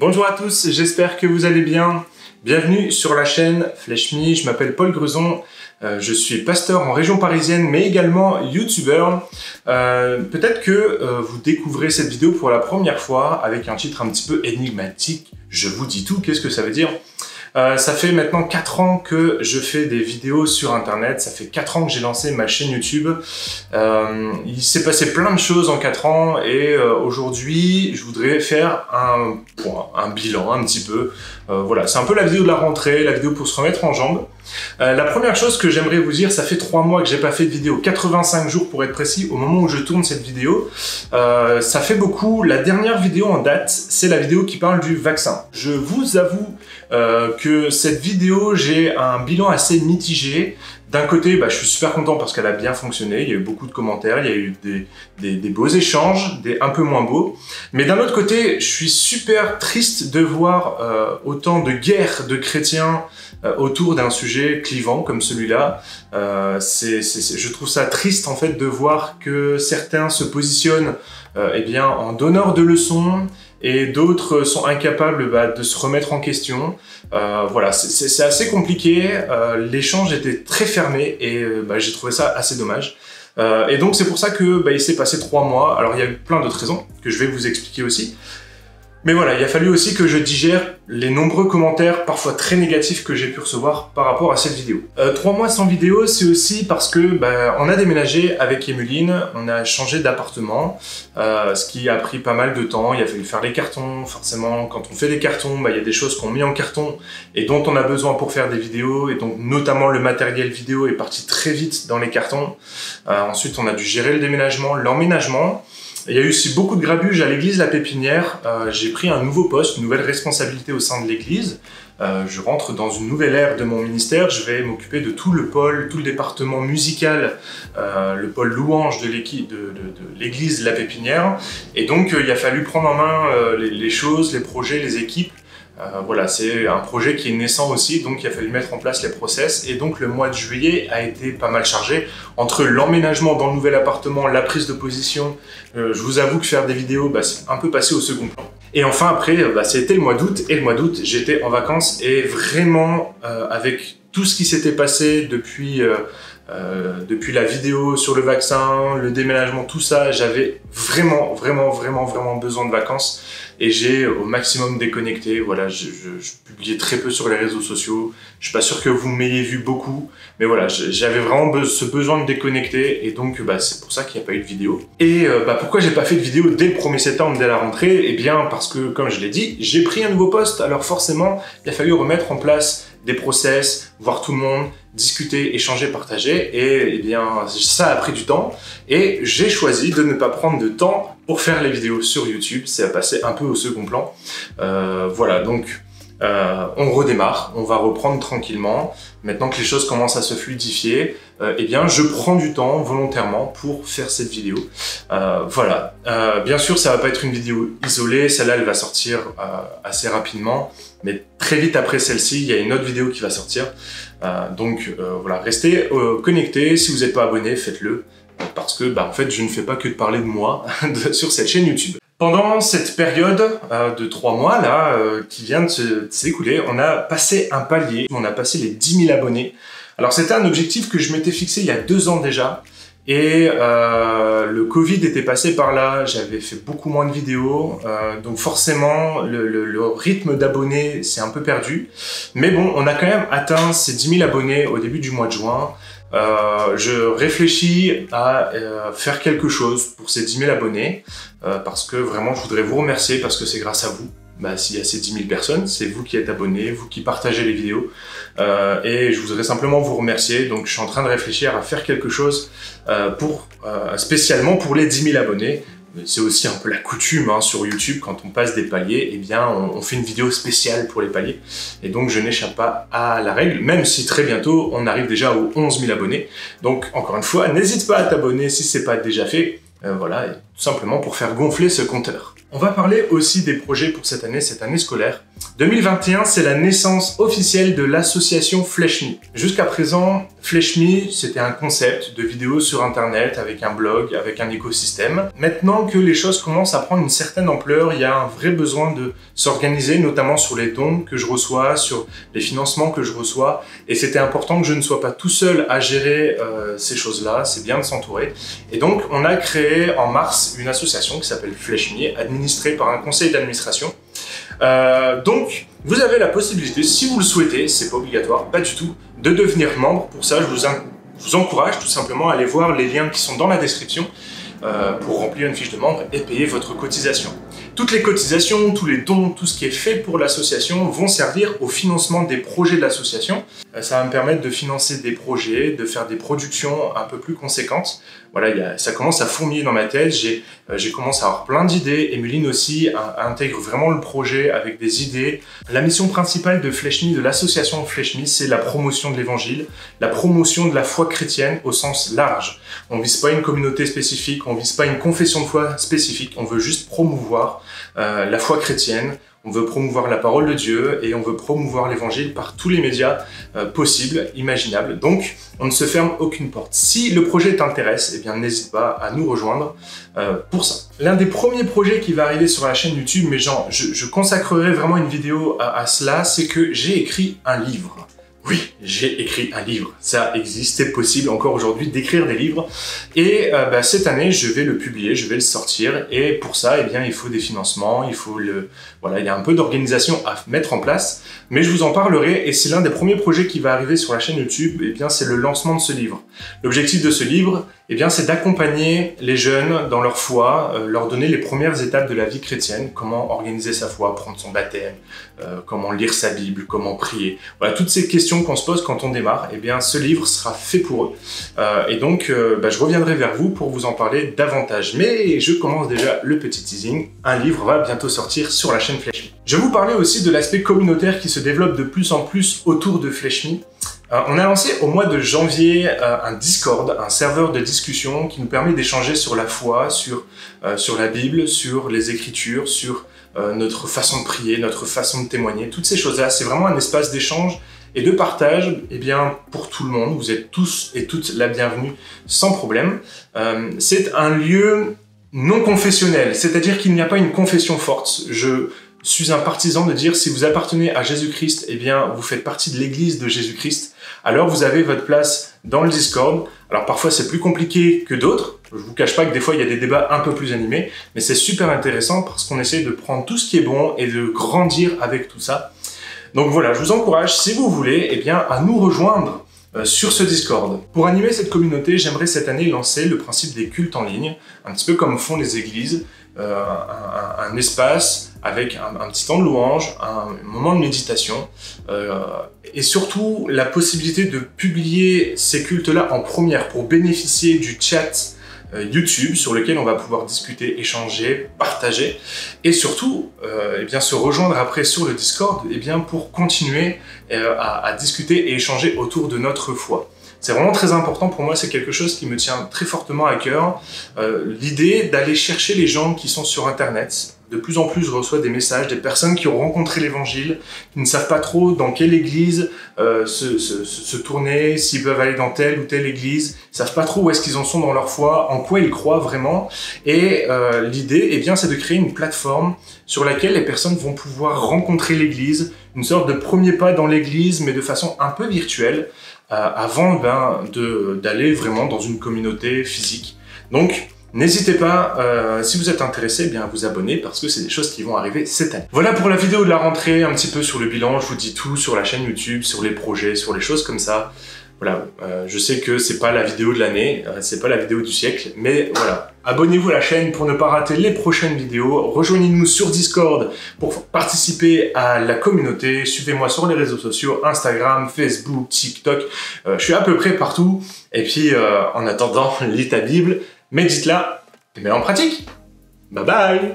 Bonjour à tous, j'espère que vous allez bien. Bienvenue sur la chaîne Flèche je m'appelle Paul Grezon, euh, je suis pasteur en région parisienne mais également youtubeur. Euh, peut-être que euh, vous découvrez cette vidéo pour la première fois avec un titre un petit peu énigmatique. Je vous dis tout, qu'est-ce que ça veut dire? Euh, ça fait maintenant 4 ans que je fais des vidéos sur internet, ça fait 4 ans que j'ai lancé ma chaîne YouTube. Euh, il s'est passé plein de choses en 4 ans et euh, aujourd'hui je voudrais faire un point, un bilan un petit peu. voilà, c'est un peu la vidéo de la rentrée, la vidéo pour se remettre en jambes. la première chose que j'aimerais vous dire, ça fait 3 mois que j'ai pas fait de vidéo, 85 jours pour être précis, au moment où je tourne cette vidéo. ça fait beaucoup. La dernière vidéo en date, c'est la vidéo qui parle du vaccin. Je vous avoue que cette vidéo, j'ai un bilan assez mitigé. D'un côté, bah, je suis super content parce qu'elle a bien fonctionné, il y a eu beaucoup de commentaires, il y a eu des, des, beaux échanges, des un peu moins beaux. Mais d'un autre côté, je suis super triste de voir euh, autant de guerres de chrétiens euh, autour d'un sujet clivant comme celui-là. Euh, je trouve ça triste en fait de voir que certains se positionnent eh bien, en donneurs de leçons et d'autres sont incapables bah, de se remettre en question. Euh, voilà, c'est assez compliqué. Euh, L'échange était très fermé et euh, bah, j'ai trouvé ça assez dommage. Euh, et donc c'est pour ça que bah, il s'est passé trois mois. Alors il y a eu plein d'autres raisons que je vais vous expliquer aussi. Mais voilà, il a fallu aussi que je digère les nombreux commentaires, parfois très négatifs, que j'ai pu recevoir par rapport à cette vidéo. Euh, trois mois sans vidéo, c'est aussi parce que bah, on a déménagé avec Emeline, on a changé d'appartement, euh, ce qui a pris pas mal de temps. Il a fallu faire les cartons, forcément. Quand on fait des cartons, bah, il y a des choses qu'on met en carton et dont on a besoin pour faire des vidéos, et donc notamment le matériel vidéo est parti très vite dans les cartons. Euh, ensuite, on a dû gérer le déménagement, l'emménagement. Il y a eu aussi beaucoup de grabuge à l'église La Pépinière. Euh, j'ai pris un nouveau poste, une nouvelle responsabilité au sein de l'église. Euh, je rentre dans une nouvelle ère de mon ministère. Je vais m'occuper de tout le pôle, tout le département musical, euh, le pôle louange de l'église La Pépinière. Et donc, il a fallu prendre en main les, choses, les projets, les équipes euh, voilà, c'est un projet qui est naissant aussi, donc il a fallu mettre en place les process. Et donc le mois de juillet a été pas mal chargé entre l'emménagement dans le nouvel appartement, la prise de position. Euh, je vous avoue que faire des vidéos, bah, c'est un peu passé au second plan. Et enfin après, euh, bah, c'était le mois d'août. Et le mois d'août, j'étais en vacances et vraiment avec tout ce qui s'était passé depuis depuis la vidéo sur le vaccin, le déménagement, tout ça, j'avais vraiment, vraiment, vraiment, vraiment besoin de vacances et j'ai au maximum déconnecté. Voilà, je, publiais très peu sur les réseaux sociaux. Je suis pas sûr que vous m'ayez vu beaucoup, mais voilà, j'avais vraiment ce besoin de déconnecter et donc bah, c'est pour ça qu'il n'y a pas eu de vidéo. Et euh, bah, pourquoi j'ai pas fait de vidéo dès le 1er septembre, dès la rentrée? Eh bien parce que, comme je l'ai dit, j'ai pris un nouveau poste, alors forcément, il a fallu remettre en place des process, voir tout le monde, discuter, échanger, partager. Et, eh bien, ça a pris du temps. Et j'ai choisi de ne pas prendre de temps pour faire les vidéos sur YouTube. C'est à passer un peu au second plan. Euh, voilà, donc euh, on redémarre, on va reprendre tranquillement. Maintenant que les choses commencent à se fluidifier, euh, eh bien, je prends du temps volontairement pour faire cette vidéo. Euh, voilà. Euh, bien sûr, ça va pas être une vidéo isolée. Celle-là, elle va sortir assez rapidement, mais très vite après celle-ci, il y a une autre vidéo qui va sortir. donc voilà, restez connectés. Si vous n'êtes pas abonné, faites-le parce que, bah, en fait, je ne fais pas que de parler de moi sur cette chaîne YouTube. Pendant cette période euh, de trois mois là, euh, qui vient de s'écouler, on a passé un palier, on a passé les 10 000 abonnés. Alors c'était un objectif que je m'étais fixé il y a deux ans déjà, et euh, le Covid était passé par là, j'avais fait beaucoup moins de vidéos, euh, donc forcément le, le, le rythme d'abonnés s'est un peu perdu. Mais bon, on a quand même atteint ces 10 000 abonnés au début du mois de juin. Euh, je réfléchis à euh, faire quelque chose pour ces 10 000 abonnés euh, parce que vraiment je voudrais vous remercier parce que c'est grâce à vous. Bah, s'il y a ces 10 000 personnes, c'est vous qui êtes abonnés, vous qui partagez les vidéos euh, et je voudrais simplement vous remercier. Donc je suis en train de réfléchir à faire quelque chose euh, pour spécialement pour les 10 000 abonnés c'est aussi un peu la coutume hein, sur YouTube, quand on passe des paliers, eh bien on, fait une vidéo spéciale pour les paliers. Et donc je n'échappe pas à la règle, même si très bientôt on arrive déjà aux 11 000 abonnés. Donc encore une fois, n'hésite pas à t'abonner si c'est pas déjà fait. Euh, voilà, tout simplement pour faire gonfler ce compteur. On va parler aussi des projets pour cette année, cette année scolaire. 2021, c'est la naissance officielle de l'association FleshMe. Jusqu'à présent, FleshMe, c'était un concept de vidéo sur Internet avec un blog, avec un écosystème. Maintenant que les choses commencent à prendre une certaine ampleur, il y a un vrai besoin de s'organiser, notamment sur les dons que je reçois, sur les financements que je reçois. Et c'était important que je ne sois pas tout seul à gérer euh, ces choses-là. C'est bien de s'entourer. Et donc, on a créé en mars une association qui s'appelle FleshMe, administrée par un conseil d'administration euh, donc, vous avez la possibilité, si vous le souhaitez, c'est pas obligatoire, pas du tout, de devenir membre. Pour ça, je vous, encourage tout simplement à aller voir les liens qui sont dans la description euh, pour remplir une fiche de membre et payer votre cotisation. Toutes les cotisations, tous les dons, tout ce qui est fait pour l'association vont servir au financement des projets de l'association. Euh, ça va me permettre de financer des projets, de faire des productions un peu plus conséquentes. Voilà, ça commence à fourmiller dans ma tête. J'ai euh, commencé à avoir plein d'idées. Emeline aussi intègre vraiment le projet avec des idées. La mission principale de FleshMe, de l'association FleshMe, c'est la promotion de l'évangile, la promotion de la foi chrétienne au sens large. On vise pas une communauté spécifique, on vise pas une confession de foi spécifique, on veut juste promouvoir euh, la foi chrétienne, on veut promouvoir la parole de Dieu et on veut promouvoir l'évangile par tous les médias euh, possibles, imaginables. Donc, on ne se ferme aucune porte. Si le projet t'intéresse, eh bien, n'hésite pas à nous rejoindre euh, pour ça. L'un des premiers projets qui va arriver sur la chaîne YouTube, mais genre, je, consacrerai vraiment une vidéo à cela, c'est que j'ai écrit un livre. Oui, j'ai écrit un livre. Ça existe, c'est possible encore aujourd'hui d'écrire des livres. Et euh, bah, cette année, je vais le publier, je vais le sortir. Et pour ça, eh bien, il faut des financements, il faut voilà, il y a un peu d'organisation à mettre en place. Mais je vous en parlerai. Et c'est l'un des premiers projets qui va arriver sur la chaîne YouTube. Eh bien, c'est le lancement de ce livre. L'objectif de ce livre, eh bien, c'est d'accompagner les jeunes dans leur foi, euh, leur donner les premières étapes de la vie chrétienne, comment organiser sa foi, prendre son baptême, euh, comment lire sa Bible, comment prier. Voilà, toutes ces questions qu'on se pose quand on démarre, eh bien, ce livre sera fait pour eux. Euh, et donc, bah, je reviendrai vers vous pour vous en parler davantage. Mais je commence déjà le petit teasing. Un livre va bientôt sortir sur la chaîne FleshMe. Je vous parler aussi de l'aspect communautaire qui se développe de plus en plus autour de FleshMe. Euh, on a lancé au mois de janvier euh, un Discord, un serveur de discussion qui nous permet d'échanger sur la foi, sur, euh, sur la Bible, sur les Écritures, sur notre façon de prier, notre façon de témoigner, toutes ces choses-là. C'est vraiment un espace d'échange et de partage eh bien, pour tout le monde. Vous êtes tous et toutes la bienvenue sans problème. c'est un lieu non confessionnel, c'est-à-dire qu'il n'y a pas une confession forte. Je suis un partisan de dire si vous appartenez à Jésus-Christ, eh bien, vous faites partie de l'église de Jésus-Christ alors vous avez votre place dans le Discord. Alors parfois c'est plus compliqué que d'autres. Je vous cache pas que des fois il y a des débats un peu plus animés, mais c'est super intéressant parce qu'on essaie de prendre tout ce qui est bon et de grandir avec tout ça. Donc voilà, je vous encourage, si vous voulez, eh bien, à nous rejoindre euh, sur ce Discord. Pour animer cette communauté, j'aimerais cette année lancer le principe des cultes en ligne, un petit peu comme font les églises, euh, un, espace avec un, petit temps de louange, un moment de méditation, euh, et surtout la possibilité de publier ces cultes-là en première pour bénéficier du chat YouTube sur lequel on va pouvoir discuter, échanger, partager et surtout eh bien, se rejoindre après sur le Discord eh bien, pour continuer à, à, discuter et échanger autour de notre foi. C'est vraiment très important pour moi, c'est quelque chose qui me tient très fortement à cœur. Euh, L'idée d'aller chercher les gens qui sont sur Internet. De plus en plus, je reçois des messages des personnes qui ont rencontré l'Évangile, qui ne savent pas trop dans quelle église euh, se, se, se, tourner, s'ils peuvent aller dans telle ou telle église, ils savent pas trop où est-ce qu'ils en sont dans leur foi, en quoi ils croient vraiment. Et euh, l'idée, eh bien, c'est de créer une plateforme sur laquelle les personnes vont pouvoir rencontrer l'Église, une sorte de premier pas dans l'Église, mais de façon un peu virtuelle. Euh, avant ben, d'aller vraiment dans une communauté physique. Donc, N'hésitez pas, euh, si vous êtes intéressé, eh bien à vous abonner parce que c'est des choses qui vont arriver cette année. Voilà pour la vidéo de la rentrée, un petit peu sur le bilan. Je vous dis tout sur la chaîne YouTube, sur les projets, sur les choses comme ça. Voilà, euh, je sais que c'est pas la vidéo de l'année, euh, c'est pas la vidéo du siècle, mais voilà. Abonnez-vous à la chaîne pour ne pas rater les prochaines vidéos. Rejoignez-nous sur Discord pour participer à la communauté. Suivez-moi sur les réseaux sociaux, Instagram, Facebook, TikTok. Euh, je suis à peu près partout. Et puis, en attendant, lis ta Bible, médite-la et mets-la en pratique. Bye bye